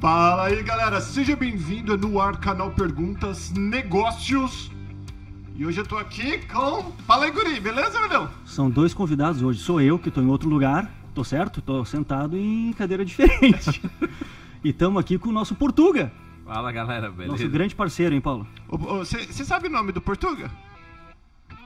Fala aí, galera. Seja bem-vindo no ar canal Perguntas Negócios. E hoje eu tô aqui com. Fala aí, Guri, beleza, meu São dois convidados hoje. Sou eu, que tô em outro lugar, tô certo? Tô sentado em cadeira diferente. e estamos aqui com o nosso Portuga. Fala, galera, beleza? Nosso grande parceiro, hein, Paulo? Você sabe o nome do Portuga?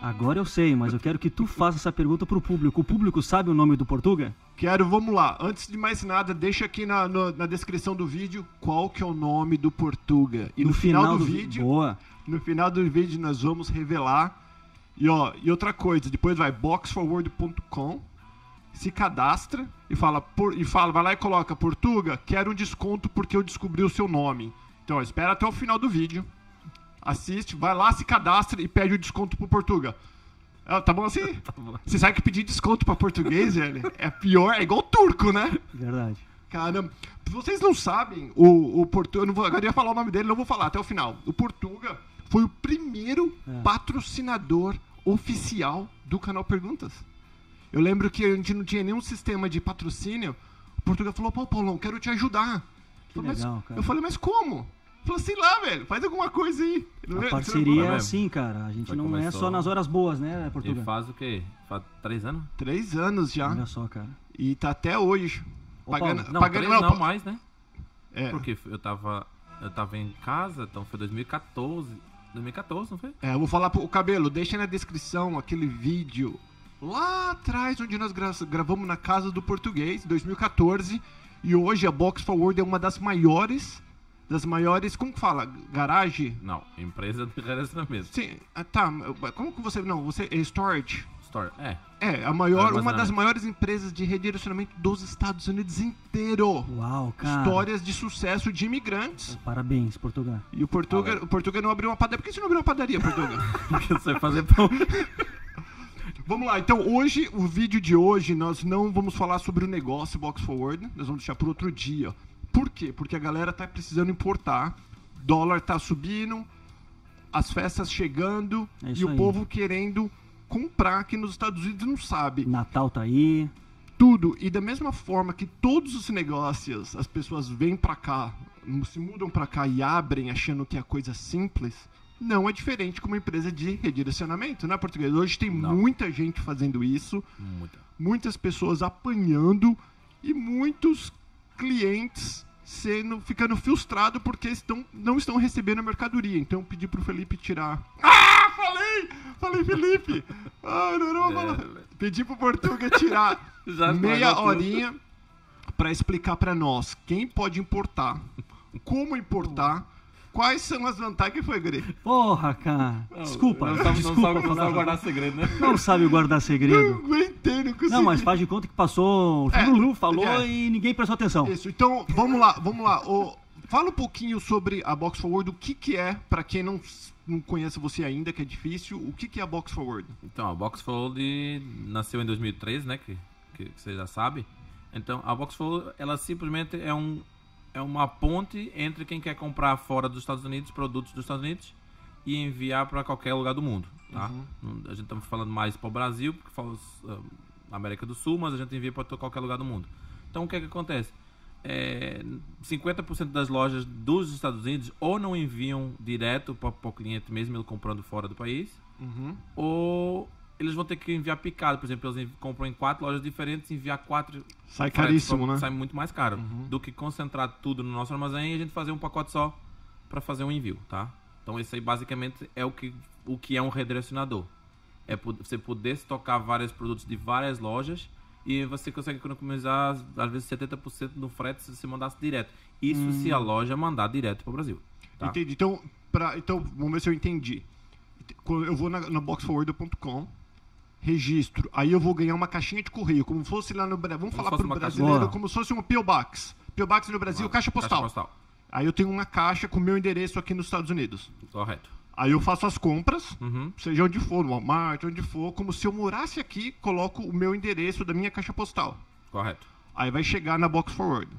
Agora eu sei, mas eu quero que tu faça essa pergunta pro público. O público sabe o nome do Portuga? Quero, vamos lá. Antes de mais nada, deixa aqui na, no, na descrição do vídeo qual que é o nome do Portuga. E no, no final, final, do, do vídeo, boa. no final do vídeo nós vamos revelar. E ó, e outra coisa, depois vai boxforward.com, se cadastra e fala por, e fala, vai lá e coloca Portuga, quero um desconto porque eu descobri o seu nome. Então, ó, espera até o final do vídeo assiste, vai lá, se cadastra e pede o desconto pro Portuga. Ah, tá bom assim? tá bom. Você sabe que pedir desconto pra português, velho, é pior, é igual turco, né? Verdade. Caramba. Vocês não sabem, o, o Portuga, eu agora ia falar o nome dele, não vou falar até o final. O Portuga foi o primeiro é. patrocinador oficial do canal Perguntas. Eu lembro que a gente não tinha nenhum sistema de patrocínio. O Portuga falou, pô, Paulão, quero te ajudar. Que eu, legal, eu falei, mas como? Falou assim lá, velho, faz alguma coisa aí. A parceria é assim, cara. A gente não começou... é só nas horas boas, né, Portugal? E faz o quê? Faz três anos? Três anos já. Olha só, cara. E tá até hoje. Ô, pagando, não, pagando, não, não, mais, né? É. Porque eu tava, eu tava em casa, então foi 2014. 2014, não foi? É, eu vou falar pro cabelo, deixa na descrição aquele vídeo lá atrás onde nós gra gravamos na casa do português, 2014. E hoje a Box Forward é uma das maiores das maiores, como que fala? Garagem? Não, empresa de relacionamento. Sim, ah, tá. Como que você. Não, você. É storage. Store, é. É, a maior, uma das maiores empresas de redirecionamento dos Estados Unidos inteiro. Uau, cara. Histórias de sucesso de imigrantes. Parabéns, Portugal. E o Portugal, o Portugal não abriu uma padaria. Por que você não abriu uma padaria, Portugal? Porque você fazer pão. Vamos lá, então hoje, o vídeo de hoje, nós não vamos falar sobre o negócio Box Forward, nós vamos deixar para outro dia. Por quê? Porque a galera tá precisando importar, dólar tá subindo, as festas chegando é e o povo querendo comprar aqui nos Estados Unidos não sabe. Natal tá aí. Tudo. E da mesma forma que todos os negócios, as pessoas vêm para cá, se mudam para cá e abrem achando que é coisa simples, não é diferente com uma empresa de redirecionamento, né, português? Hoje tem não. muita gente fazendo isso, muita. muitas pessoas apanhando e muitos clientes sendo ficando frustrados porque estão, não estão recebendo a mercadoria. Então eu pedi pro Felipe tirar. Ah, falei! Falei, Felipe! Ah, não, não, é, Pedi pro Portuga tirar meia horinha para explicar para nós quem pode importar, como importar Quais são as vantagens que foi, Guri? Porra, cara. Desculpa. Não, sabe, desculpa, não, sabe, não sabe guardar segredo, né? Não sabe guardar segredo. Não aguentei, não consegui. Não, mas faz de conta que passou. O é, Lulu falou é. e ninguém prestou atenção. Isso, então vamos lá, vamos lá. O, fala um pouquinho sobre a Box Forward, o que, que é, para quem não, não conhece você ainda, que é difícil, o que, que é a Box Forward? Então, a Box Forward nasceu em 2013, né? Que, que, que você já sabe. Então, a Box Forward, ela simplesmente é um, é uma ponte entre quem quer comprar fora dos Estados Unidos produtos dos Estados Unidos e enviar para qualquer lugar do mundo. Tá? Uhum. A gente está falando mais para o Brasil, porque fala uh, América do Sul, mas a gente envia para qualquer lugar do mundo. Então o que, é que acontece? É, 50% das lojas dos Estados Unidos ou não enviam direto para o cliente mesmo, ele comprando fora do país, uhum. ou eles vão ter que enviar picado. Por exemplo, eles compram em quatro lojas diferentes, enviar quatro. Sai caríssimo, né? Sai muito mais caro uhum. do que concentrar tudo no nosso armazém e a gente fazer um pacote só para fazer um envio, tá? Então, esse aí basicamente é o que, o que é um redirecionador. É você poder estocar vários produtos de várias lojas e você consegue economizar às vezes 70% no frete se você mandasse direto. Isso hum. se a hum. loja mandar direto para o Brasil. Tá? Entendi. Então, pra, então, vamos ver se eu entendi. Eu vou na, na boxforward.com registro. Aí eu vou ganhar uma caixinha de correio, como fosse lá no Brasil. Vamos como falar para o brasileiro, como se fosse um P.O. Box. P.O. Box no Brasil, caixa postal. caixa postal. Aí eu tenho uma caixa com meu endereço aqui nos Estados Unidos. Correto. Aí eu faço as compras, uhum. seja onde for, no Walmart, onde for, como se eu morasse aqui, coloco o meu endereço da minha caixa postal. Correto. Aí vai chegar na Box Forward.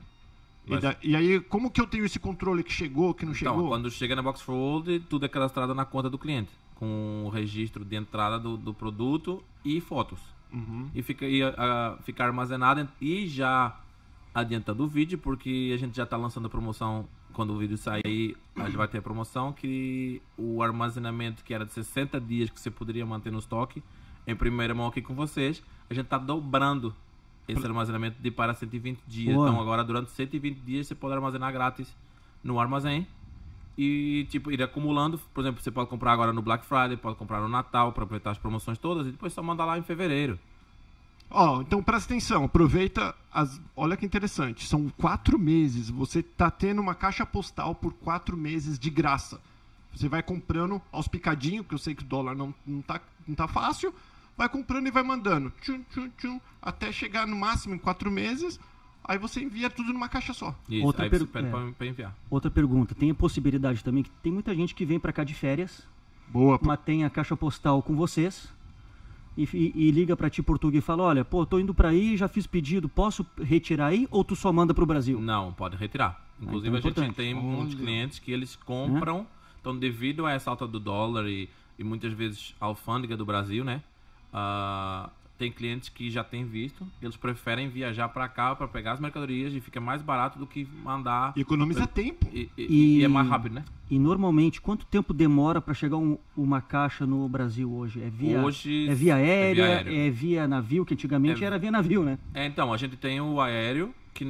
E, da, e, aí, como que eu tenho esse controle que chegou, que não então, chegou? Quando chega na Box Forward, tudo é cadastrado na conta do cliente, com o registro de entrada do, do produto e fotos. Uhum. E fica, e, uh, fica armazenado e já adiantando o vídeo, porque a gente já está lançando a promoção. Quando o vídeo sair, a gente vai ter a promoção que o armazenamento que era de 60 dias que você poderia manter no estoque, em primeira mão aqui com vocês, a gente está dobrando esse armazenamento de para 120 dias. Boa. Então agora durante 120 dias você pode armazenar grátis no armazém e tipo ir acumulando. Por exemplo, você pode comprar agora no Black Friday, pode comprar no Natal para aproveitar as promoções todas e depois só mandar lá em fevereiro. Ó, então presta atenção, aproveita as. Olha que interessante, são quatro meses. Você tá tendo uma caixa postal por quatro meses de graça. Você vai comprando aos picadinhos, que eu sei que o dólar não, não, tá, não tá fácil. Vai comprando e vai mandando. Tchum, tchum, tchum, até chegar no máximo em quatro meses. Aí você envia tudo numa caixa só. Isso, Outra aí per- você pede é. pra, pra enviar. Outra pergunta, tem a possibilidade também que tem muita gente que vem pra cá de férias, Boa. mas tem a caixa postal com vocês e, e- e liga pra ti Portugal e fala, olha, pô, tô indo pra aí, já fiz pedido, posso retirar aí ou tu só manda pro Brasil? Não, pode retirar. Inclusive, então é a gente tem muitos Olha. clientes que eles compram, então devido a essa alta do dólar e, e muitas vezes a alfândega do Brasil, né? ah, tem clientes que já têm visto, eles preferem viajar para cá para pegar as mercadorias e fica mais barato do que mandar E economiza tempo. e, e- E- e é mais rápido, né? E normalmente, quanto tempo demora pra chegar um- uma caixa no Brasil hoje? É via, Hoje é via é via aérea, aéreo. é via navio, que antigamente É- era via navio, né? É, então, a gente tem o aéreo que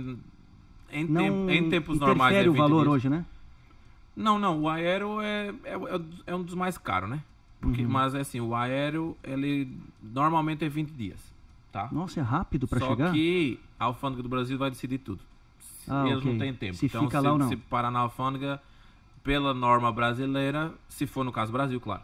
em, Não tempo- em tempos normais é o 20 valor dias. hoje, né? Não, não, o aéreo é, é, é um dos mais caros, né? Porque, Mas é assim, o aéreo, ele normalmente é 20 dias, tá? Nossa, é rápido pra Só chegar? que a alfândega do Brasil vai decidir tudo. Ah, Eles ok. não têm tempo. Se então, fica se, lá ou não. se parar na alfândega, pela norma brasileira, se for no caso Brasil, claro.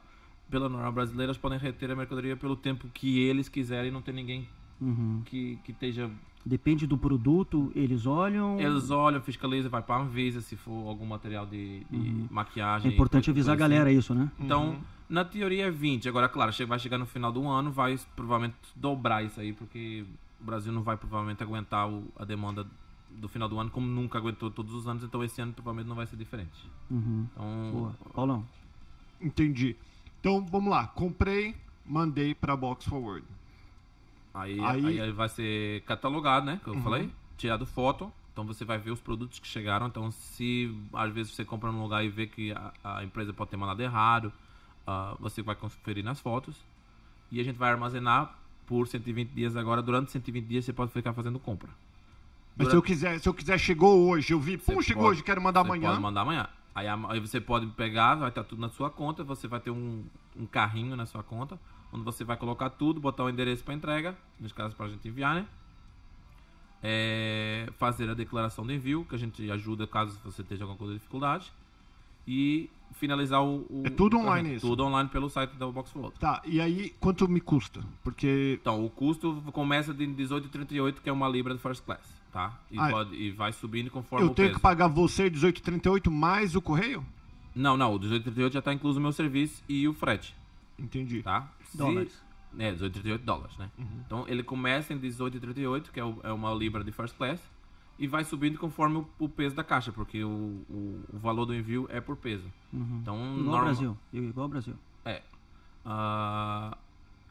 Pela norma brasileira, eles podem reter a mercadoria pelo tempo que eles quiserem, não tem ninguém Uhum. que, que esteja Depende do produto, eles olham. Eles olham, fiscalizam, vai para a Anvisa se for algum material de, de É maquiagem. importante coisa avisar a assim. galera isso, né? Então, na teoria é 20. Agora, claro, vai chegar no final do ano, vai provavelmente dobrar isso aí, porque o Brasil não vai provavelmente aguentar o- a demanda do final do ano, como nunca aguentou todos os anos, então esse ano provavelmente não vai ser diferente. Uhum. Então, Boa. Paulão. Entendi. Então vamos lá. Comprei, mandei pra Box Forward. aí, Aí- Uhum. aí... vai ser catalogado, né? Que eu falei, tirado foto. Então você vai ver os produtos que chegaram. Então, se às vezes você compra num lugar e vê que a, a empresa pode ter mandado errado, ah, você vai conferir nas fotos. E a gente vai armazenar por 120 dias agora. Durante 120 dias você pode ficar fazendo compra. Mas Durante- se eu quiser, se eu quiser, chegou hoje, eu vi, pum, Você chegou pode- hoje, quero mandar amanhã. Pode mandar amanhã. Aí, aí você pode pegar, vai estar tudo na sua conta, você vai ter um, um carrinho na sua conta, onde você vai colocar tudo, botar o endereço para entrega, nesse caso para a gente enviar, né? É, fazer a declaração de envio, que a gente ajuda caso você esteja com alguma dificuldade. E finalizar o. o- É tudo o online isso? Tudo online pelo site da Box Flow. Tá, e aí quanto me custa? Porque Então, o custo começa de 18,38, que é uma libra de first class, tá? E, Ah, pode, e vai subindo conforme eu o tenho peso. que pagar você 18,38 mais o correio? Não, não, o 18,38 já está incluso o meu serviço e o frete, Entendi. tá? Se- Dólares. É, 18,38 dólares, né? Então ele começa em 18,38, que é, o- é uma libra de first class, e vai subindo conforme o, o peso da caixa, porque o, o, o valor do envio é por peso. Então, Igual ao norma- Brasil. Igual ao Brasil. É. Ah,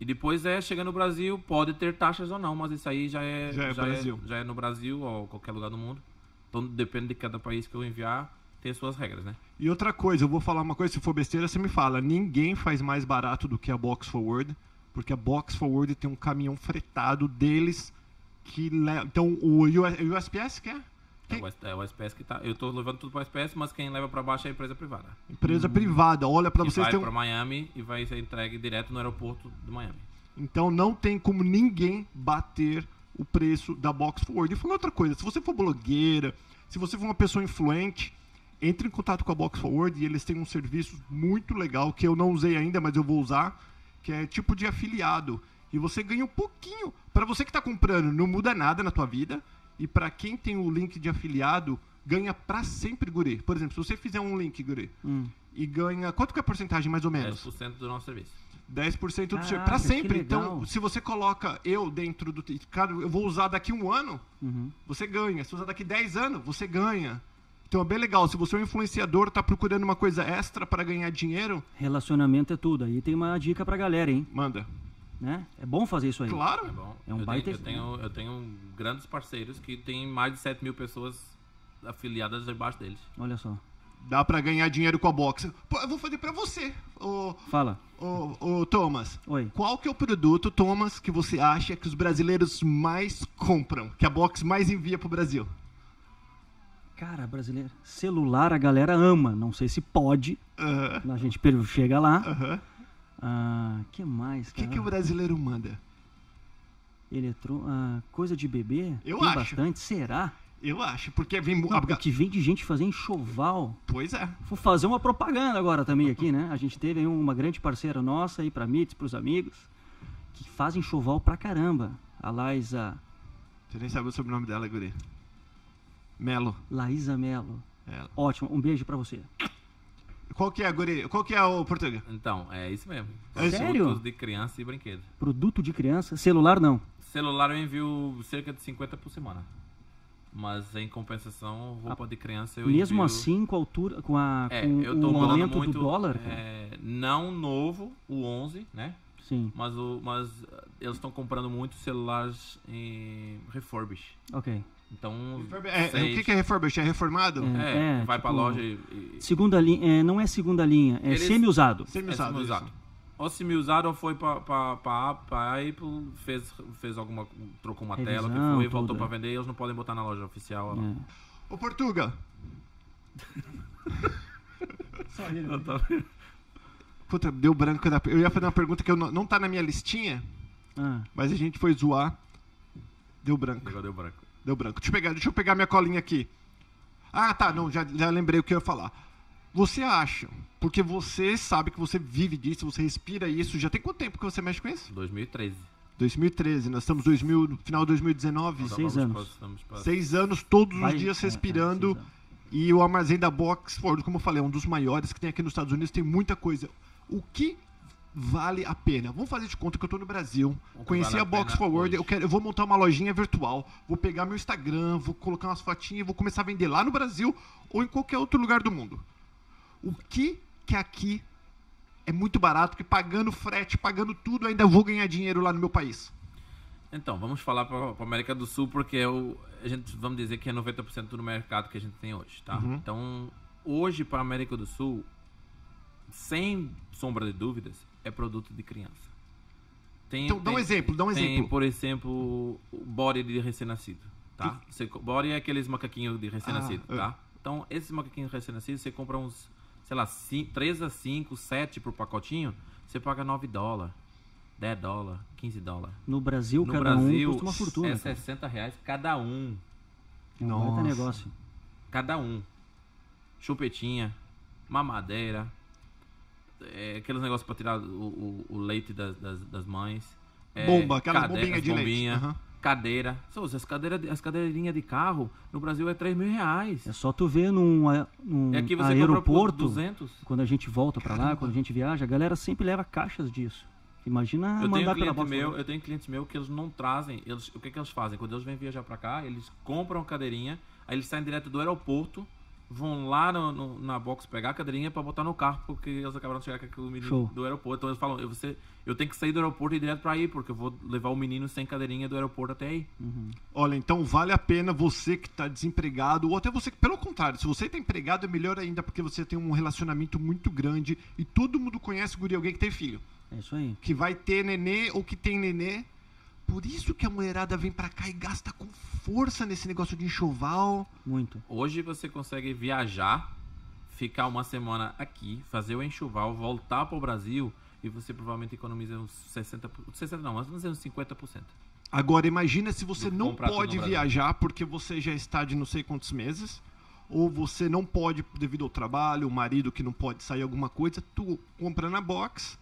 e depois é, chega no Brasil, pode ter taxas ou não, mas isso aí já é, Já é Brasil. já é no Brasil ou qualquer lugar do mundo. Então depende de cada país que eu enviar, tem suas regras, né? E outra coisa, eu vou falar uma coisa, se for besteira, você me fala. Ninguém faz mais barato do que a Box Forward, porque a Box Forward tem um caminhão fretado deles que leva. Então, o US USPS quer? É o, S- é o SPS que tá. Eu tô levando tudo para o SPS, mas quem leva para baixo é a empresa privada. Empresa privada. Olha que vocês vai para Miami e vai ser entregue direto no aeroporto de Miami. Então não tem como ninguém bater o preço da Box Forward. E falando outra coisa, se você for blogueira, se você for uma pessoa influente, entre em contato com a Box Forward e eles têm um serviço muito legal que eu não usei ainda, mas eu vou usar, que é tipo de afiliado. E você ganha um pouquinho. Para você que está comprando, não muda nada na tua vida. E para quem tem o link de afiliado, ganha para sempre, Guri. Por exemplo, se você fizer um link, Guri, Hum. e ganha. Quanto que é a porcentagem, mais ou menos? 10% do nosso serviço. 10% do Caraca, seu. Pra que sempre. Então, se você coloca eu dentro do. Cara, eu vou usar daqui um ano, Uhum. você ganha. Se usar daqui 10 anos, você ganha. Então é bem legal. Se você é um influenciador, tá procurando uma coisa extra para ganhar dinheiro, Relacionamento é tudo. Aí tem uma dica pra galera, hein? manda. Né? É bom fazer isso aí. É Claro. bom. É um eu, baita- tenho, eu, tenho, eu tenho grandes parceiros que têm mais de 7 mil pessoas afiliadas debaixo deles. Olha só. Dá pra ganhar dinheiro com a box. Pô, eu vou fazer pra você, ô, Fala. ô, ô, Thomas. Oi. Qual que é o produto, Thomas, que você acha que os brasileiros mais compram? Que a box mais envia pro Brasil? Cara, brasileiro. Celular a galera ama. Não sei se pode. Aham, A gente chega lá. aham. Ah, que mais, O que, cara? que o brasileiro manda? Eletro... ah, coisa de bebê? Eu Tem acho. bastante. Será? Eu acho, porque vem... Não, o que vem de gente fazer enxoval. Pois é. Vou fazer uma propaganda agora também aqui, né? A gente teve aí uma grande parceira nossa aí pra MITS, pros amigos, que fazem enxoval pra caramba. A Laísa, Você nem sabe o sobrenome dela, Guri. Melo. Laísa Melo. Ótimo, um beijo pra você. Qual que é, Guri? Qual que é o Portuga? Então, é isso mesmo. É sério? Produtos de criança e brinquedo. Produto de criança, celular não. Celular eu envio cerca de 50 por semana. Mas em compensação, roupa de criança eu Mesmo envio... assim, com a altura, com, a, É, com eu tô o aumento muito, do dólar, é, não novo, o 11, né? Sim, Mas, o, mas eles estão comprando muito celulares em refurbish. ok. Então, É, seis- o que, é refurbish? É reformado? É. É, vai pra tipo, loja e... e Segunda linha, é, não é segunda linha, é Eles- semi-usado. é Semi-usado. semi-usado. isso. Ou semi-usado ou foi pra, pra, pra, pra Apple, fez, fez alguma... trocou uma tela, que Revisão, foi, voltou tudo, pra é. vender, eles não podem botar na loja oficial. É. Ô, Portuga. Puta, deu branco. Na... Eu ia fazer uma pergunta que eu não, não tá na minha listinha, Ah, mas a gente foi zoar. Deu branco. Agora deu branco. Deu branco. Deixa eu pegar, deixa eu pegar minha colinha aqui. Ah, tá. Não, já, já lembrei o que eu ia falar. Você acha, porque você sabe que você vive disso, você respira isso. Já tem quanto tempo que você mexe com isso? 2013. 2013. Nós estamos 2000, no final de 2019. Nós Seis anos. pra- Seis anos, todos vai- os dias é, é, respirando. seis anos. E o armazém da Boxford, como eu falei, é um dos maiores que tem aqui nos Estados Unidos, tem muita coisa. O que vale a pena? Vamos fazer de conta que eu tô no Brasil, conheci vale a a Box Forward, eu, quero, eu vou montar uma lojinha virtual, vou pegar meu Instagram, vou colocar umas fotinhas, vou começar a vender lá no Brasil ou em qualquer outro lugar do mundo. O que que aqui é muito barato, que pagando frete, pagando tudo, ainda vou ganhar dinheiro lá no meu país? Então, vamos falar para a América do Sul, porque é o, a gente, vamos dizer que é 90% do mercado que a gente tem hoje, tá? Uhum. Então, hoje para a América do Sul, sem sombra de dúvidas, é produto de criança. Tem, Então, dá um tem- exemplo, dá um tem, exemplo. por exemplo, o body de recém-nascido, tá? Você co- body é aqueles macaquinhos de recém-nascido, Ah, tá? Então, esses macaquinhos recém-nascidos, você compra uns, sei lá, 3 a 5, 7 por pacotinho, você paga 9 dólares, 10 dólares, 15 dólares. No Brasil, No cada Brasil, um custa uma fortuna. é cara. 60 reais cada um. É um Nossa. negócio. Cada um. Chupetinha, mamadeira, é, aqueles negócios pra tirar o, o- o leite das, das, das mães. é, Bomba, aquela cade- de leite. bombinha, Aham. Cadeira. Sô, as, cadeiras, as cadeirinhas de carro no Brasil é 3 mil reais. É só tu ver num, num E aqui você aeroporto, por 200. quando a gente volta pra lá, quando a gente viaja, a galera sempre leva caixas disso. Imagina Eu tenho, mandar pela cliente box meu, eu tenho clientes meus que eles não trazem. Eles, o que, que eles fazem? Quando eles vêm viajar pra cá, eles compram a cadeirinha, aí eles saem direto do aeroporto, vão lá no- no- na box pegar a cadeirinha pra botar no carro, porque eles acabaram de chegar com aquele menino Show. do aeroporto. Então eles falam, eu, você, eu tenho que sair do aeroporto e ir direto pra aí, porque eu vou levar o menino sem cadeirinha do aeroporto até aí. Olha, então vale a pena você que está desempregado, ou até você que, pelo contrário, se você está empregado é melhor ainda, porque você tem um relacionamento muito grande e todo mundo conhece guri, alguém que tem filho, É isso aí. que vai ter nenê ou que tem nenê. Por isso que a mulherada vem pra cá e gasta com força nesse negócio de enxoval. Muito. Hoje você consegue viajar, ficar uma semana aqui, fazer o enxoval, voltar pro Brasil e você provavelmente economiza uns 60%. 60 não, mas vamos dizer uns 50%. Agora imagina se você não pode viajar porque você já está de não sei quantos meses, ou você não pode devido ao trabalho, o marido que não pode sair alguma coisa, tu compra na box.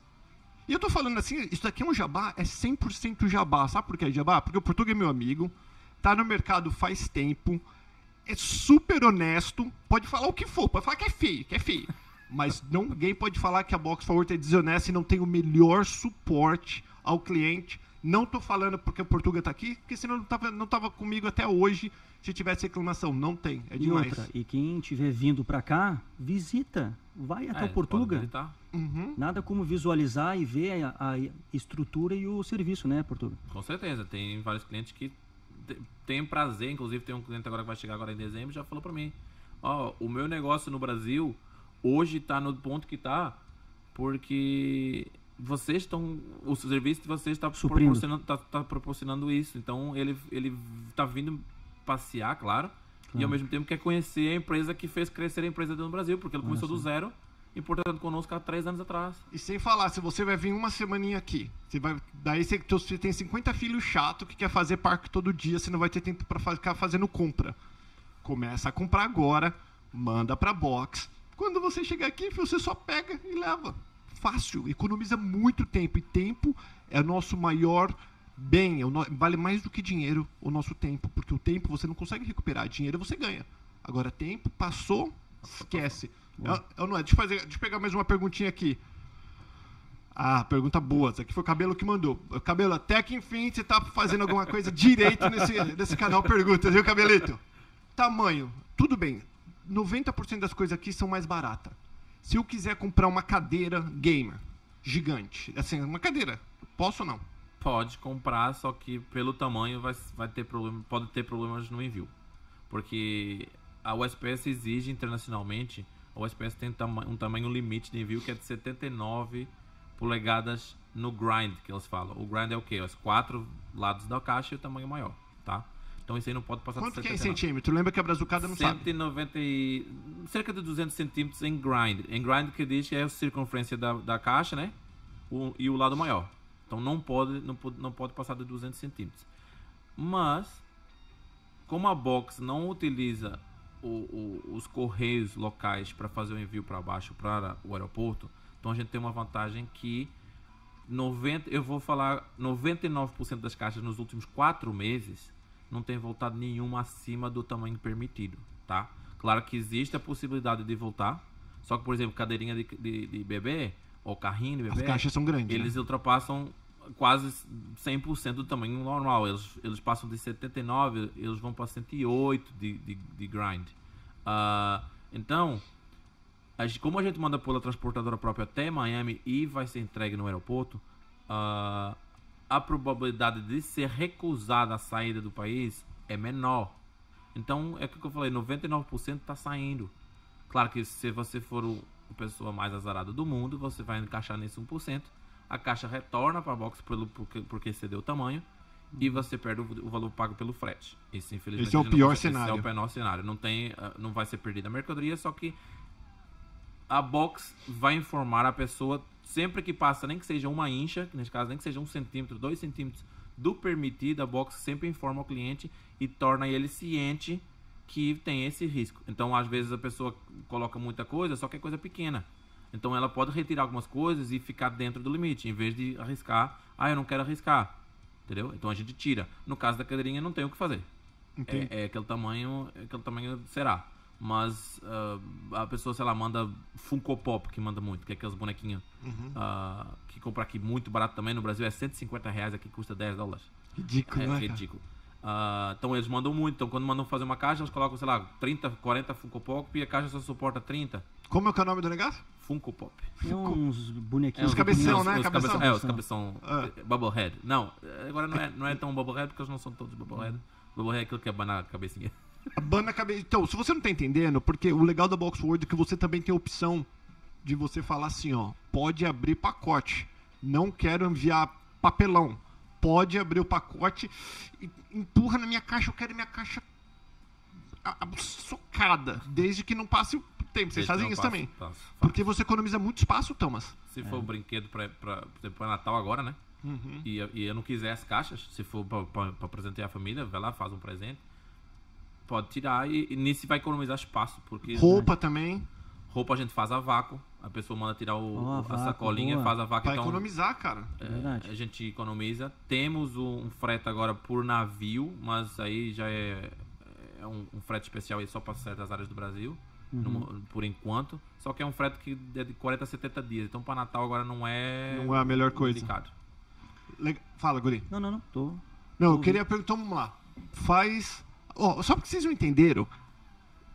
E eu tô falando assim, isso daqui é um jabá, é 100% jabá. Sabe por que é jabá? Porque o Portugal é meu amigo, tá no mercado faz tempo, é super honesto, pode falar o que for, pode falar que é feio, que é feio. Mas ninguém pode falar que a Box Forward é desonesta e não tem o melhor suporte ao cliente. Não tô falando porque o Portuga tá aqui, porque senão não tava, não tava comigo até hoje. se tivesse reclamação. Não tem, é E demais. outra, e quem estiver vindo pra cá, visita. Vai até É, o Portuga. Uhum. Nada como visualizar e ver a, a estrutura e o serviço, né, Portuga? Com certeza, tem vários clientes que têm prazer, inclusive tem um cliente agora que vai chegar agora em dezembro, já falou pra mim, ó, o meu negócio no Brasil hoje tá no ponto que tá porque vocês estão, o serviço de vocês está proporcionando, tá, tá proporcionando isso, então ele ele tá vindo passear, claro, e ao mesmo tempo quer conhecer a empresa que fez crescer a empresa dele no Brasil, porque ele começou do zero, importando conosco há três anos atrás. E sem falar, se você vai vir uma semaninha aqui, você vai, daí você, você tem 50 filhos chato que quer fazer parque todo dia, você não vai ter tempo pra fa- ficar fazendo compra. Começa a comprar agora, manda pra box. Quando você chegar aqui, você só pega e leva. Fácil, economiza muito tempo. E tempo é o nosso maior bem, é no- vale mais do que dinheiro o nosso tempo. Porque o tempo você não consegue recuperar, dinheiro você ganha. Agora, tempo, passou, esquece. Eu, eu não é. Deixa eu, fazer, deixa eu pegar mais uma perguntinha aqui. Ah, pergunta boa. Essa aqui foi o Cabelo que mandou. Cabelo, até que enfim você tá fazendo alguma coisa direito nesse, nesse canal Perguntas, viu, Cabelito? Tamanho, tudo bem. 90% das coisas aqui são mais baratas. Se eu quiser comprar uma cadeira gamer gigante, assim, uma cadeira, posso ou não? Pode comprar, só que pelo tamanho vai, vai ter problema, pode ter problemas no envio. Porque a USPS exige internacionalmente, a USPS tem um tamanho limite de envio que é de 79 polegadas no grind, que eles falam. O grind é o quê? Os quatro lados da caixa e o tamanho maior, tá? Então isso aí não pode passar Quanto de que é em 79. centímetro? Lembra que a brazucada não sabe. 190 e... cerca de 200 centímetros em grind. Em grind que diz é a circunferência da, da caixa, né? O- e o lado maior. Então não pode, não pode, não pode passar de 200 centímetros. Mas, como a box não utiliza o- o- os correios locais para fazer o envio para baixo para o aeroporto, então a gente tem uma vantagem que 90, eu vou falar 99% das caixas nos últimos quatro meses não tem voltado nenhuma acima do tamanho permitido, tá? Claro que existe a possibilidade de voltar, só que, por exemplo, cadeirinha de, de, de bebê ou carrinho de As bebê, caixas são grandes. eles né? ultrapassam quase 100% do tamanho normal. Eles, eles passam de 79, eles vão para 108 de, de, de grind. Ah, então, a gente- como a gente manda pela transportadora própria até Miami e vai ser entregue no aeroporto, ah, a probabilidade de ser recusada a saída do país é menor. Então, é o que eu falei, 99% está saindo. Claro que se você for o, a pessoa mais azarada do mundo, você vai encaixar nesse 1%. A caixa retorna para a box pelo, porque, porque excedeu o tamanho. E você perde o, o valor pago pelo frete. Isso, infelizmente, Esse é o pior consegue- cenário. Esse é o menor cenário. Não, tem, ah, não vai ser perdida a mercadoria, só que a box vai informar a pessoa sempre que passa, nem que seja uma incha, nesse caso, nem que seja um centímetro, dois centímetros do permitido, a box sempre informa o cliente e torna ele ciente que tem esse risco. Então, às vezes a pessoa coloca muita coisa, só que é coisa pequena. Então, ela pode retirar algumas coisas e ficar dentro do limite, em vez de arriscar. Ah, eu não quero arriscar. Entendeu? Então a gente tira. No caso da cadeirinha, não tem o que fazer. É, é aquele tamanho, é aquele tamanho será. Mas ah, a pessoa, sei lá, manda Funko Pop, que manda muito, que é aqueles bonequinhos ah, que compra aqui muito barato também no Brasil, é 150 reais, aqui custa 10 dólares. Ridículo, É né? cara? ridículo. Ah, então eles mandam muito. Então quando mandam fazer uma caixa, eles colocam, sei lá, 30, 40 Funko Pop e a caixa só suporta 30 Como é que é o nome do negócio? Funko Pop. É uns bonequinhos. Os cabeção, né? Os Cabeção. cabeção, é, os cabeção. Eh, Bubblehead. Não, agora não é, não é tão Bubblehead porque eles não são todos Bubblehead. Bubblehead é aquilo que abana a cabecinha. A cabeça. Então, se você não tá entendendo, porque o legal da Boxword é que você também tem a opção de você falar assim, ó, pode abrir pacote. Não quero enviar papelão. Pode abrir o pacote e empurra na minha caixa, eu quero minha caixa socada, desde que não passe o tempo. Vocês fazem isso também. passe- faço. Porque você economiza muito espaço, Thomas. Se for brinquedo pra, pra, por exemplo, pra Natal agora, né? Uhum. E, eu- e eu não quiser as caixas, se for pra presentear a família, vai lá, faz um presente. Pode tirar e, e nisso vai economizar espaço. Porque Roupa também, roupa a gente faz a vácuo. A pessoa manda tirar o, Ó, a a sacolinha, boa. faz a vácuo. pra Então, economizar, cara. É, Verdade. a gente economiza. Temos um, um frete agora por navio, mas aí já é, é um, um frete especial aí só para certas áreas do Brasil, Uhum. no- por enquanto. Só que é um frete que é de 40 a 70 dias. Então para Natal agora não é. Não é a melhor coisa. indicado. Le- Fala, Guri. Não, não, não. Tô. Não, eu Ouvi. queria perguntar, vamos lá. Faz Ó, só porque vocês não entenderam,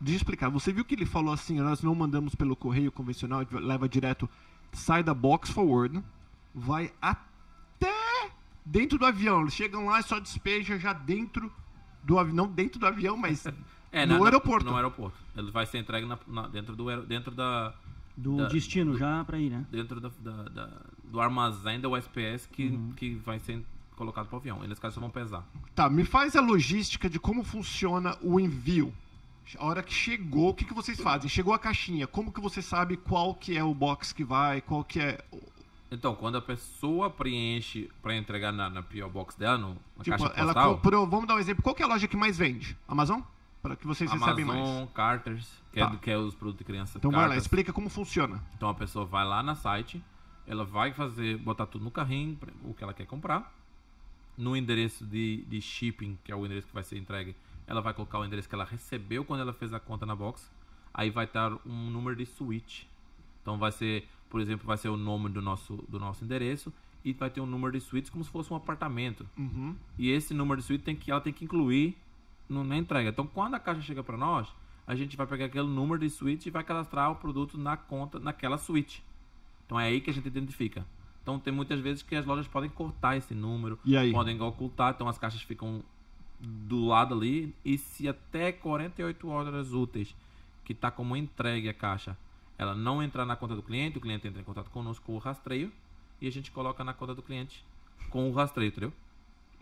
deixa eu explicar. Você viu que ele falou assim, nós não mandamos pelo correio convencional, leva direto, sai da box forward, vai até dentro do avião. Eles chegam lá e só despeja já dentro do avião, não dentro do avião, mas É, no na- aeroporto. No aeroporto. Ele vai ser entregue na- na- dentro, do, dentro, da, Do Da- destino já pra ir, né? dentro da, da- da- do armazém da USPS que, Uhum. que vai ser colocado para o avião. E nesse caso só vão pesar. Tá, me faz a logística de como funciona o envio. A hora que chegou, o que, que vocês fazem? Chegou a caixinha, como que você sabe qual que é o box que vai, qual que é... Então, quando a pessoa preenche para entregar na, na PO Box dela, no, na Tipo, caixa ela postal, comprou, vamos dar um exemplo, qual que é a loja que mais vende? Amazon? Para que vocês recebem mais. Amazon, Carters, que, Tá. é, que é os produtos de criança. Então vai lá, Carters. explica como funciona. Então a pessoa vai lá na site, ela vai fazer, botar tudo no carrinho, o que ela quer comprar. No endereço de, de shipping, que é o endereço que vai ser entregue, ela vai colocar o endereço que ela recebeu quando ela fez a conta na box. Aí vai estar um número de suíte. Então vai ser, por exemplo, vai ser o nome do nosso, do nosso endereço e vai ter um número de suítes como se fosse um apartamento. Uhum. E esse número de suíte tem que, ela tem que incluir no- na entrega. Então, quando a caixa chega para nós, a gente vai pegar aquele número de suíte e vai cadastrar o produto na conta, naquela suíte. Então, é aí que a gente identifica. Então, tem muitas vezes que as lojas podem cortar esse número, E aí? podem ocultar, então as caixas ficam do lado ali. E se até 48 horas úteis, que está como entregue a caixa, ela não entrar na conta do cliente, o cliente entra em contato conosco com o rastreio e a gente coloca na conta do cliente com o rastreio, entendeu?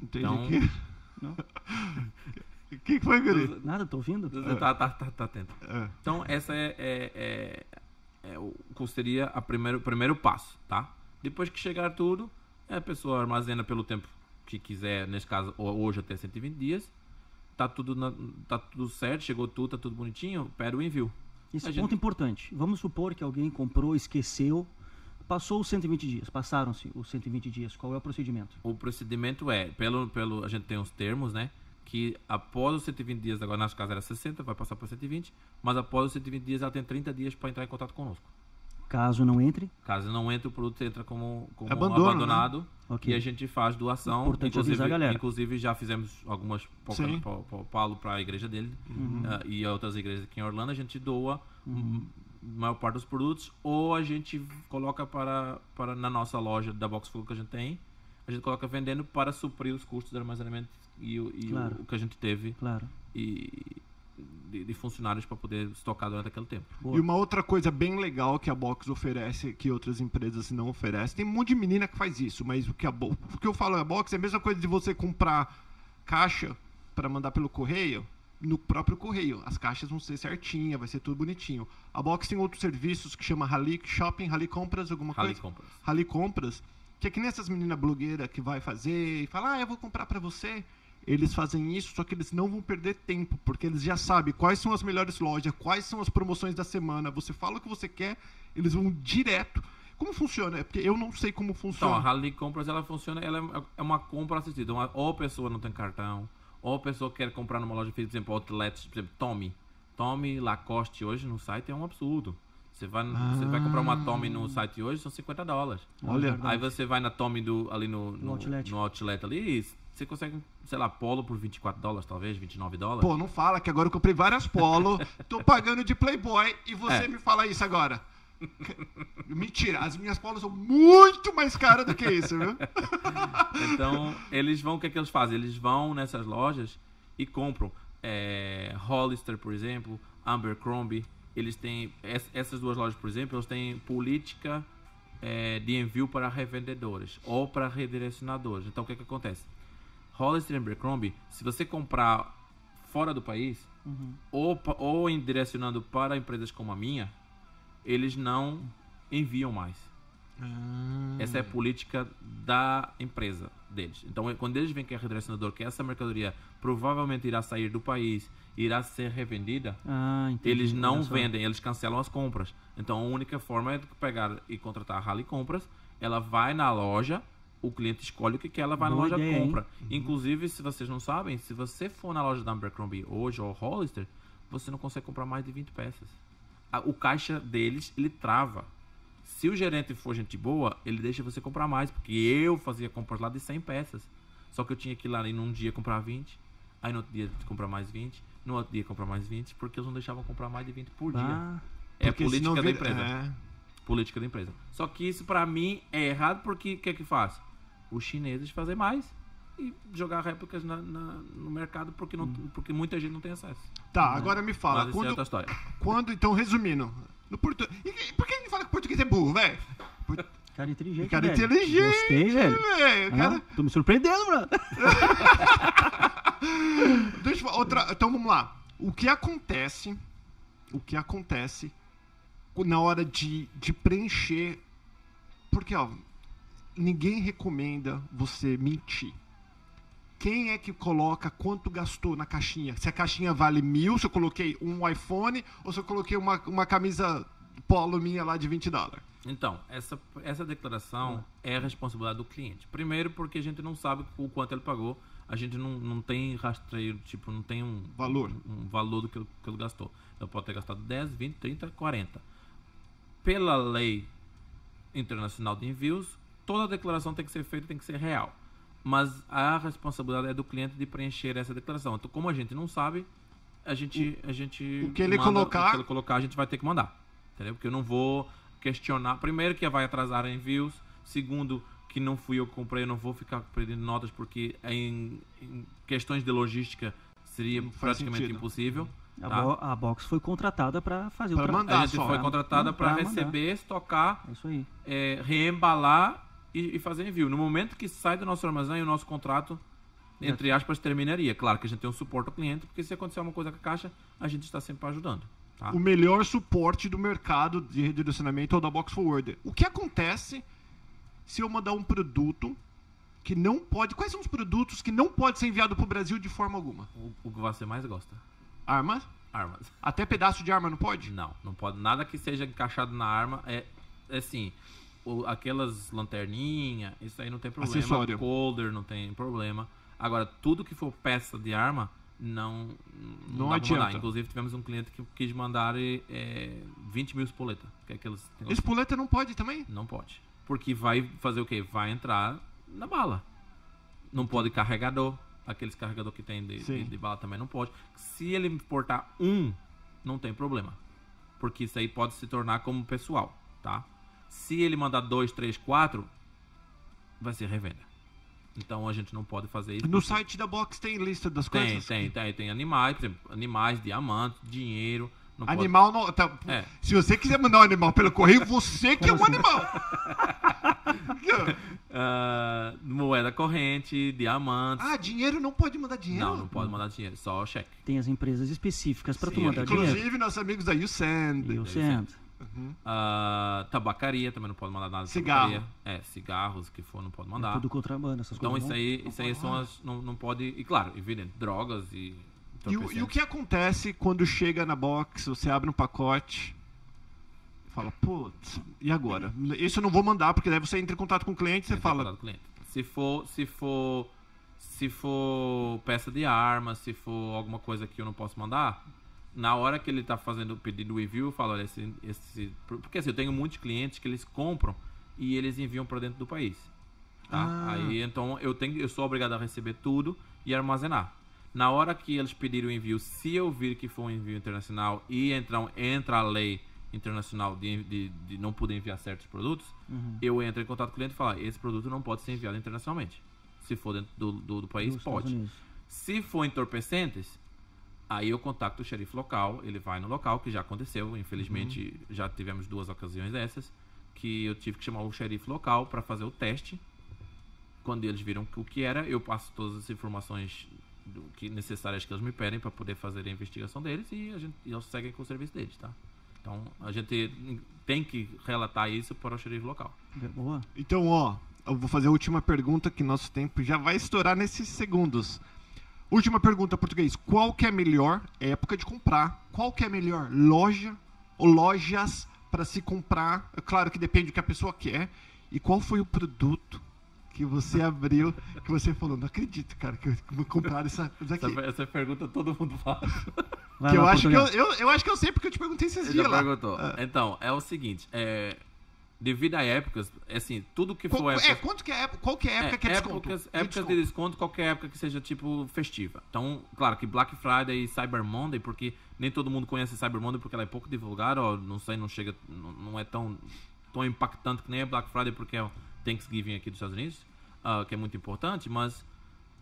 Entendi. Então- que... Não. O que, que foi, Guri? Nada, tô ouvindo? Você tá, tá, tá, tá atento. É. Então, essa é, é, é, é o que seria o primeiro, primeiro passo, tá? Depois que chegar tudo, a pessoa armazena pelo tempo que quiser, nesse caso, ho- hoje até 120 dias. Tá tudo, na- tá tudo certo, chegou tudo, tá tudo bonitinho, pede o envio. Esse A ponto gente- importante. Vamos supor que alguém comprou, esqueceu, passou os 120 dias, passaram-se os 120 dias. Qual é o procedimento? O procedimento é, pelo, pelo, a gente tem os termos, né? Que após os 120 dias, agora nas casas era 60, vai passar para 120, mas após os 120 dias ela tem 30 dias para entrar em contato conosco. Caso não entre, Caso não entre, o produto entra como, como Abandono, né? abandonado Ok. e a gente faz doação. Importante inclusive, a galera. inclusive já fizemos algumas. Paulo para a igreja dele Uhum. ah, e outras igrejas aqui em Orlando. A gente doa hum, a maior parte dos produtos ou a gente coloca para, para na nossa loja da Box Food que a gente tem. A gente coloca vendendo para suprir os custos de armazenamento e, o, e o- Claro. o que a gente teve claro. e de, de funcionários para poder estocar durante aquele tempo. Boa. E uma outra coisa bem legal que a Box oferece, que outras empresas não oferecem, tem um monte de menina que faz isso, mas o que, a o que eu falo a Box é a mesma coisa de você comprar caixa para mandar pelo correio, no próprio correio. As caixas vão ser certinhas, vai ser tudo bonitinho. A Box tem outros serviços que chama Rally Shopping, Rally Compras, alguma Rally coisa. Compras. Rally Compras, que é que nem essas meninas blogueiras que vai fazer e fala, ah, eu vou comprar pra você. Eles fazem isso, só que eles não vão perder tempo, porque eles já sabem quais são as melhores lojas, quais são as promoções da semana. Você fala o que você quer, eles vão direto. Como funciona? É porque eu não sei como Então, a funciona. Rally Compras ela funciona, ela é- é uma compra assistida. Uma, ou a pessoa não tem cartão, ou a pessoa quer comprar numa loja física, por exemplo, outlet, por exemplo, Tommy. Tommy, Lacoste hoje no site é um absurdo. Você vai, você vai comprar uma Tommy no site hoje, são 50 dólares. Olha, Aí você vai na Tommy do, ali no, no, outlet. no outlet ali, e você consegue, sei lá, polo por 24 dólares, talvez, 29 dólares. pô, não fala que agora eu comprei várias polo, tô pagando de Playboy e você É. me fala isso agora. Mentira, as minhas polos são muito mais caras do que isso, viu? Então, eles vão, o que, é que eles fazem? Eles vão nessas lojas e compram é, Hollister, por exemplo, Abercrombie. Eles têm, ess- essas duas lojas, por exemplo, eles têm política é, de envio para revendedores ou para redirecionadores. Então, o que, é que acontece? Hollister e Abercrombie, se você comprar fora do país, ou, pa- ou em direcionando para empresas como a minha, eles não enviam mais. Essa é a política da empresa deles. Então, quando eles veem que é redirecionador, que essa mercadoria provavelmente irá sair do país, irá ser revendida, Ah, eles não vendem, eles cancelam as compras. Então, a única forma é de pegar e contratar a Rally Compras. Ela vai na loja, o cliente escolhe o que quer, ela vai Boa na loja ideia, e hein? compra. Inclusive, se vocês não sabem, se você for na loja da Abercrombie hoje ou Hollister, você não consegue comprar mais de 20 peças. O caixa deles, ele trava. Se o gerente for gente boa, ele deixa você comprar mais, porque eu fazia compras lá de 100 peças. Só que eu tinha que ir lá em um dia comprar 20. aí no outro dia comprar mais 20, no outro dia comprar mais 20, porque eles não deixavam comprar mais de 20 por dia. Bah, É a política senão da vira- empresa. é. Política da empresa. Só que isso pra mim é errado porque o que é que faz? Os chineses fazem mais e jogar réplicas na- na- no mercado porque, não, porque muita gente não tem acesso. Tá, agora me fala. Mas é Quando, outra história. quando, então, resumindo. No portu... e, por que português é burro, velho? Cara inteligente, Cara velho. inteligente, Gostei, velho. velho. Cara, Ah, tô me surpreendendo, mano. Deixa eu outra. Então vamos lá. O que acontece? O que acontece na hora de, de preencher? Porque, ó, ninguém recomenda você mentir. Quem é que coloca quanto gastou na caixinha? Se a caixinha vale mil, se eu coloquei um iPhone ou se eu coloquei uma, uma camisa polo minha lá de 20 dólares? Então, essa, essa declaração é a responsabilidade do cliente. Primeiro, porque a gente não sabe o quanto ele pagou. A gente não, não tem rastreio, tipo, não tem um Valor. um, um valor do que, ele- que ele gastou. Ele pode ter gastado 10, 20, 30, 40. Pela lei internacional de envios, toda declaração tem que ser feita, tem que ser real. Mas a responsabilidade é do cliente de preencher essa declaração. Então, como a gente não sabe, a gente, a gente o que ele colocar- o que ele colocar, a gente vai ter que mandar. Entendeu? Porque eu não vou questionar. Primeiro, que vai atrasar envios. Segundo, que não fui eu que comprei, eu não vou ficar perdendo notas, porque em, em questões de logística seria praticamente sentido. impossível. A, tá? bo- a Box foi contratada pra fazer Pra o trabalho. A gente só. foi Pra- contratada para pra mandar. receber, estocar, É isso aí. é, reembalar e, e fazer envio. No momento que sai do nosso armazém, o nosso contrato, entre aspas, terminaria. Claro que a gente tem um suporte ao cliente, porque se acontecer alguma coisa com a caixa, a gente está sempre ajudando. Tá? o melhor suporte do mercado de redirecionamento é o da Box Forwarder. O que acontece se eu mandar um produto que não pode. Quais são os produtos que não pode ser enviado para o Brasil de forma alguma? O, o que você mais gosta? Armas? Armas. Até pedaço de arma não pode? Não, não pode. Nada que seja encaixado na arma é, é assim. o- aquelas lanterninha, isso aí não tem problema. Acessório. Colder não tem problema. Agora, tudo que for peça de arma, não, Não pra adianta. mandar. Inclusive, tivemos um cliente que quis mandar é, 20 mil espoleta. Que é aqueles, Espoleta não pode também? Não pode. Porque vai fazer o quê? Vai entrar na bala. Não pode carregador. Aqueles carregador que tem de, de, de bala também não pode. Se ele importar um, não tem problema. Porque isso aí pode se tornar como pessoal, tá? Se ele mandar dois, três, quatro, vai ser revenda. Então a gente não pode fazer isso. No porque- site da Box tem lista das tem, coisas? tem, tem, tem animais, por exemplo, animais, diamantes, dinheiro. Não pode- Animal não. tá- É. Se você quiser mandar um animal pelo correio, você que é um animal. Ah, moeda corrente, diamantes. ah, dinheiro não pode mandar dinheiro? Não, não pode mandar dinheiro, só cheque. Tem as empresas específicas pra tu mandar Inclusive, dinheiro. nossos amigos da YouSend. E Send. Ah, tabacaria também não pode mandar nada. Cigarro. É, cigarros que for não pode mandar. Tudo contrabando, essas Então coisas. isso não- aí, isso aí são as. Não, não pode. E claro, evidente, drogas e. E, o- e o que acontece quando chega na box, você abre um pacote, fala, putz, e agora? Isso eu não vou mandar, porque daí você entra em contato com o cliente e você fala, cliente. Se for, se for, se for peça de arma, se for alguma coisa que eu não posso mandar, na hora que ele tá fazendo o pedido review, eu falo, olha, esse, esse, porque assim, eu tenho muitos clientes que eles compram e eles enviam para dentro do país. Tá? Ah. Aí então eu tenho, eu sou obrigado a receber tudo e armazenar. Na hora que eles pedirem o envio, se eu vir que for um envio internacional e entrar, entra a lei internacional de, de, de não poder enviar certos produtos, Uhum. eu entro em contato com o cliente e falo, esse produto não pode ser enviado internacionalmente. Se for dentro do, do, do país, Estados pode. Se for entorpecentes, aí eu contacto o xerife local, ele vai no local, que já aconteceu, infelizmente Uhum. já tivemos duas ocasiões dessas, que eu tive que chamar o xerife local para fazer o teste. Quando eles viram o que era, eu passo todas as informações do que necessárias que eles me pedem para poder fazer a investigação deles e a gente, e eles seguem com o serviço deles, tá? Então a gente tem que relatar isso para o xerife local. Boa. então ó, eu vou fazer a última pergunta, que nosso tempo já vai estourar nesses segundos. Última pergunta, português. Qual que é a melhor época de comprar? Qual que é a melhor loja ou lojas para se comprar? É claro que depende do que a pessoa quer. E qual foi o produto que você abriu, que você falou, não acredito, cara, que eu vou comprar essa coisa aqui. Essa, essa pergunta todo mundo faz. Vai Que eu, acho que eu, eu, eu acho que eu sei porque eu te perguntei esses Você dias já lá. perguntou. Então, é o seguinte, é, devido a épocas, assim, tudo que for Qual, época... é, quanto que é, época- qual que é a época que é desconto? épocas, De épocas desconto. de desconto, qualquer época que seja tipo festiva. Então, claro que Black Friday e Cyber Monday, porque nem todo mundo conhece Cyber Monday porque ela é pouco divulgada, não sei, não chega, não, não é tão, tão impactante que nem a Black Friday porque é o Thanksgiving aqui dos Estados Unidos, ah, que é muito importante, mas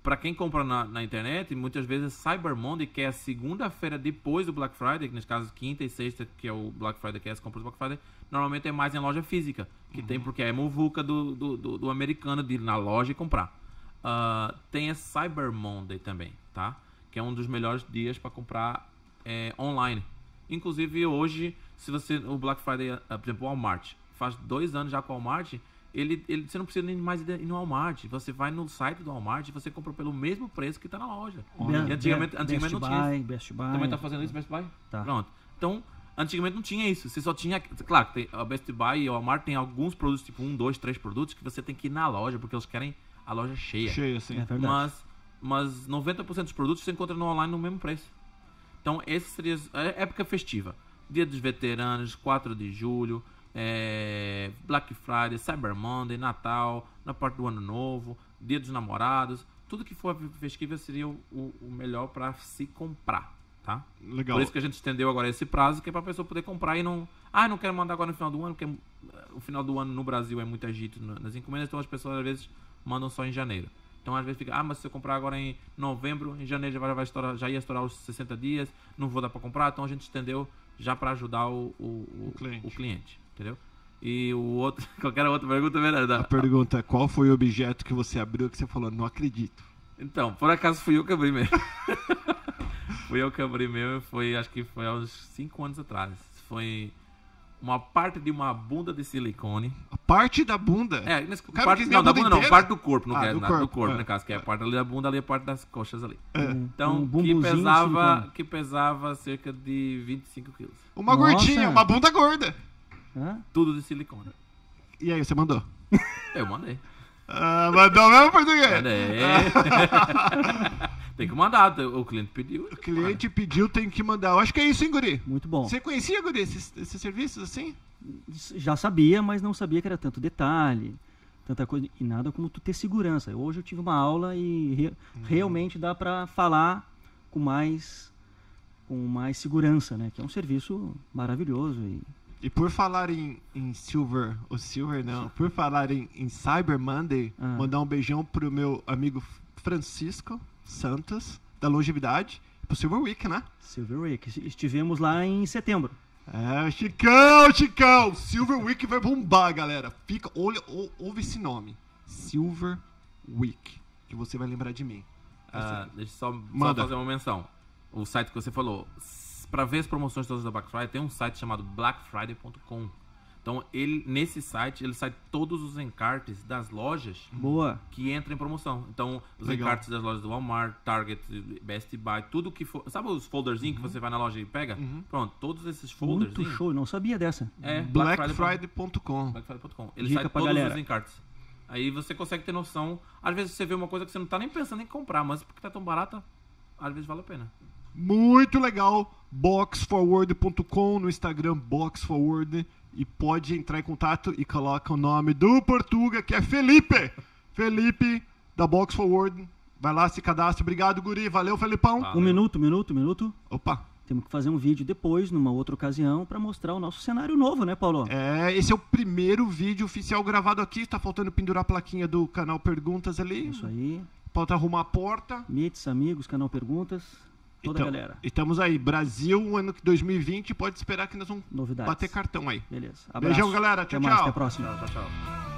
para quem compra na, na internet, muitas vezes Cyber Monday, que é a segunda-feira depois do Black Friday, que nesse caso quinta e sexta, que é o Black Friday, que é as compras do Black Friday, normalmente é mais em loja física, que tem porque é muvuca do, do, do, do americano de ir na loja e comprar. Ah, tem a Cyber Monday também, tá? Que é um dos melhores dias para comprar é, online. Inclusive hoje, se você o Black Friday, ah, por exemplo, o Walmart, faz dois anos já com o Walmart, ele, ele, você não precisa nem mais ir no Walmart. Você vai no site do Walmart e você compra pelo mesmo preço que está na loja. Be- E antigamente, Be- antigamente Best não tinha. Buy, Best Buy. Também tá fazendo isso, Best Buy? Tá. Pronto. Então, antigamente não tinha isso. Você só tinha. Claro, que tem, a Best Buy e o Walmart tem alguns produtos, tipo um, dois, três produtos, que você tem que ir na loja, porque eles querem a loja cheia. Cheio, assim. É verdade. Mas, mas 90% dos produtos você encontra no online no mesmo preço. Então, esse seria a época festiva. Dia dos Veteranos, 4 de julho, é, Black Friday, Cyber Monday, Natal, na parte do Ano Novo, Dia dos Namorados. Tudo que for festivo seria o, o- melhor para se comprar, tá? Legal. Por isso que a gente estendeu agora esse prazo, que é pra pessoa poder comprar e não. Ah, não quero mandar agora no final do ano, porque o final do ano no Brasil é muito agito na- nas encomendas, então as pessoas às vezes mandam só em janeiro. Então às vezes fica, ah, mas se eu comprar agora em novembro, em janeiro já, vai, vai estourar, já ia estourar os 60 dias, não vou dar pra comprar, então a gente estendeu já pra ajudar o, o, o- O cliente. o cliente, entendeu? E o outro, qualquer outra pergunta, verdade. A pergunta é, qual foi o objeto que você abriu que você falou, não acredito? Então, por acaso fui eu que abri mesmo. fui eu que abri mesmo, foi, acho que foi há uns 5 anos atrás. Foi uma parte de uma bunda de silicone. A parte da bunda? É, nesse, cara parte, não, da bunda bunda não, parte do corpo, não Ah, quer, do nada, do corpo, corpo, é. no caso, que é a parte ali da bunda, ali é a parte das coxas ali. Um- Então, um que pesava, silicone. que pesava cerca de 25 quilos. Uma Nossa. gordinha, uma bunda gorda. Hã? Tudo de silicone. E aí, você mandou? Eu mandei. Ah, mandou mesmo português? Mandei. Tem que mandar, o cliente pediu. O cliente pediu, tem que mandar. Eu acho que é isso, hein, Guri? Muito bom. Você conhecia, Guri, esses, esses serviços assim? Já sabia, mas não sabia que era tanto detalhe, tanta coisa. E nada como tu ter segurança. Hoje eu tive uma aula e re- Uhum. realmente dá pra falar com mais com mais segurança, né? Que é um serviço maravilhoso e E por falar em, em Silver, o Silver não, por falar em, em Cyber Monday, Ah. mandar um beijão pro meu amigo Francisco Santos, da Longevidade, pro Silver Week, né? Silver Week. Estivemos lá em setembro. É, Chicão, Chicão! Silver Week vai bombar, galera. Fica, olha, ou- ouve esse nome. Silver Week, que você vai lembrar de mim. Ah, deixa eu só, só fazer uma menção. O site que você falou, pra ver as promoções todas da Black Friday, tem um site chamado blackfriday.com. Então, ele, nesse site, ele sai todos os encartes das lojas Boa. que entram em promoção. Então, os Legal. encartes das lojas do Walmart, Target, Best Buy, tudo que for. Sabe os folderzinhos que você vai na loja e pega? Pronto, todos esses folders. Muito show. Não sabia dessa. É, Blackfriday.com. blackfriday.com. Ele Dica sai todos galera. os encartes. Aí você consegue ter noção. Às vezes você vê uma coisa que você não tá nem pensando em comprar, mas porque tá tão barata, às vezes vale a pena. Muito legal. Boxforward.com no Instagram Boxforward e pode entrar em contato e coloca o nome do Portuga que é Felipe. Felipe da Box Forward. Vai lá, se cadastra. Obrigado, Guri. Valeu, Felipão. Ah. Um minuto, minuto, minuto. Opa. Temos que fazer um vídeo depois, numa outra ocasião, pra mostrar o nosso cenário novo, né, Paulo? É, esse é o primeiro vídeo oficial gravado aqui. Tá faltando pendurar a plaquinha do canal Perguntas ali. Isso aí. Falta arrumar a porta. Meets, amigos, canal Perguntas. Toda Então, a galera. E estamos aí. Brasil, ano 2020. Pode esperar que nós vamos Novidades. bater cartão aí. Beleza. Beijão, Abraço. galera. Até Tchau, mais. tchau. Até a próxima. Tchau, tchau, tchau.